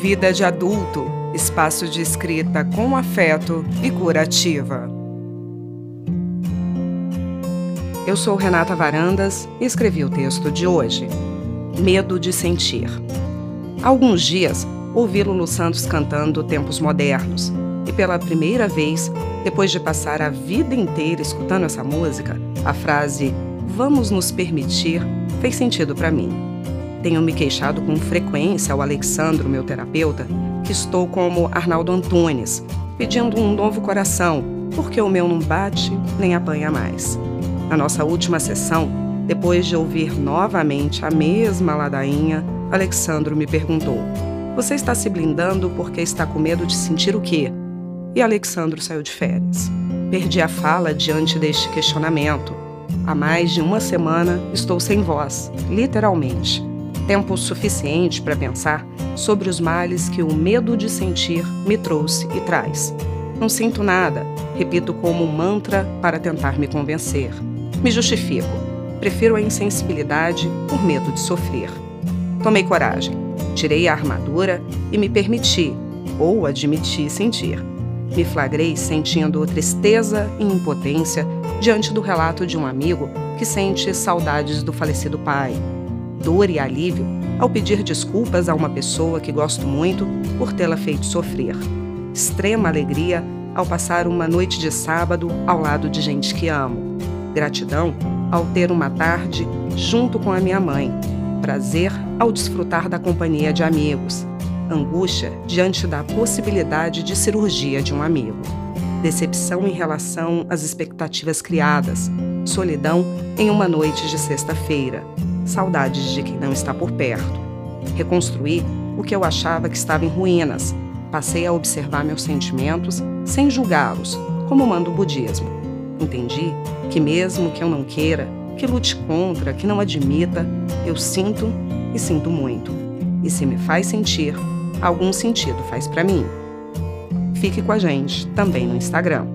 Vida de Adulto espaço de escrita com afeto e curativa. Eu sou Renata Varandas e escrevi o texto de hoje. Medo de sentir. Há alguns dias ouvi Lulu Santos cantando Tempos Modernos e pela primeira vez, depois de passar a vida inteira escutando essa música, a frase Vamos nos permitir fez sentido para mim. Tenho me queixado com frequência ao Alexandro, meu terapeuta, que estou como Arnaldo Antunes, pedindo um novo coração, porque o meu não bate nem apanha mais. Na nossa última sessão, depois de ouvir novamente a mesma ladainha, Alexandro me perguntou: Você está se blindando porque está com medo de sentir o quê? E Alexandro saiu de férias. Perdi a fala diante deste questionamento. Há mais de uma semana estou sem voz, literalmente tempo suficiente para pensar sobre os males que o medo de sentir me trouxe e traz. Não sinto nada, repito como um mantra para tentar me convencer. Me justifico. Prefiro a insensibilidade por medo de sofrer. Tomei coragem, tirei a armadura e me permiti, ou admiti sentir. Me flagrei sentindo tristeza e impotência diante do relato de um amigo que sente saudades do falecido pai, dor e alívio ao pedir desculpas a uma pessoa que gosto muito por tê-la feito sofrer. Extrema alegria ao passar uma noite de sábado ao lado de gente que amo. Gratidão ao ter uma tarde junto com a minha mãe. Prazer ao desfrutar da companhia de amigos. Angústia diante da possibilidade de cirurgia de um amigo. Decepção em relação às expectativas criadas. Solidão em uma noite de sexta-feira saudades de quem não está por perto. Reconstruí o que eu achava que estava em ruínas. Passei a observar meus sentimentos sem julgá-los, como manda o budismo. Entendi que, mesmo que eu não queira, que lute contra, que não admita, eu sinto e sinto muito. E se me faz sentir, algum sentido faz para mim. Fique com a gente também no Instagram.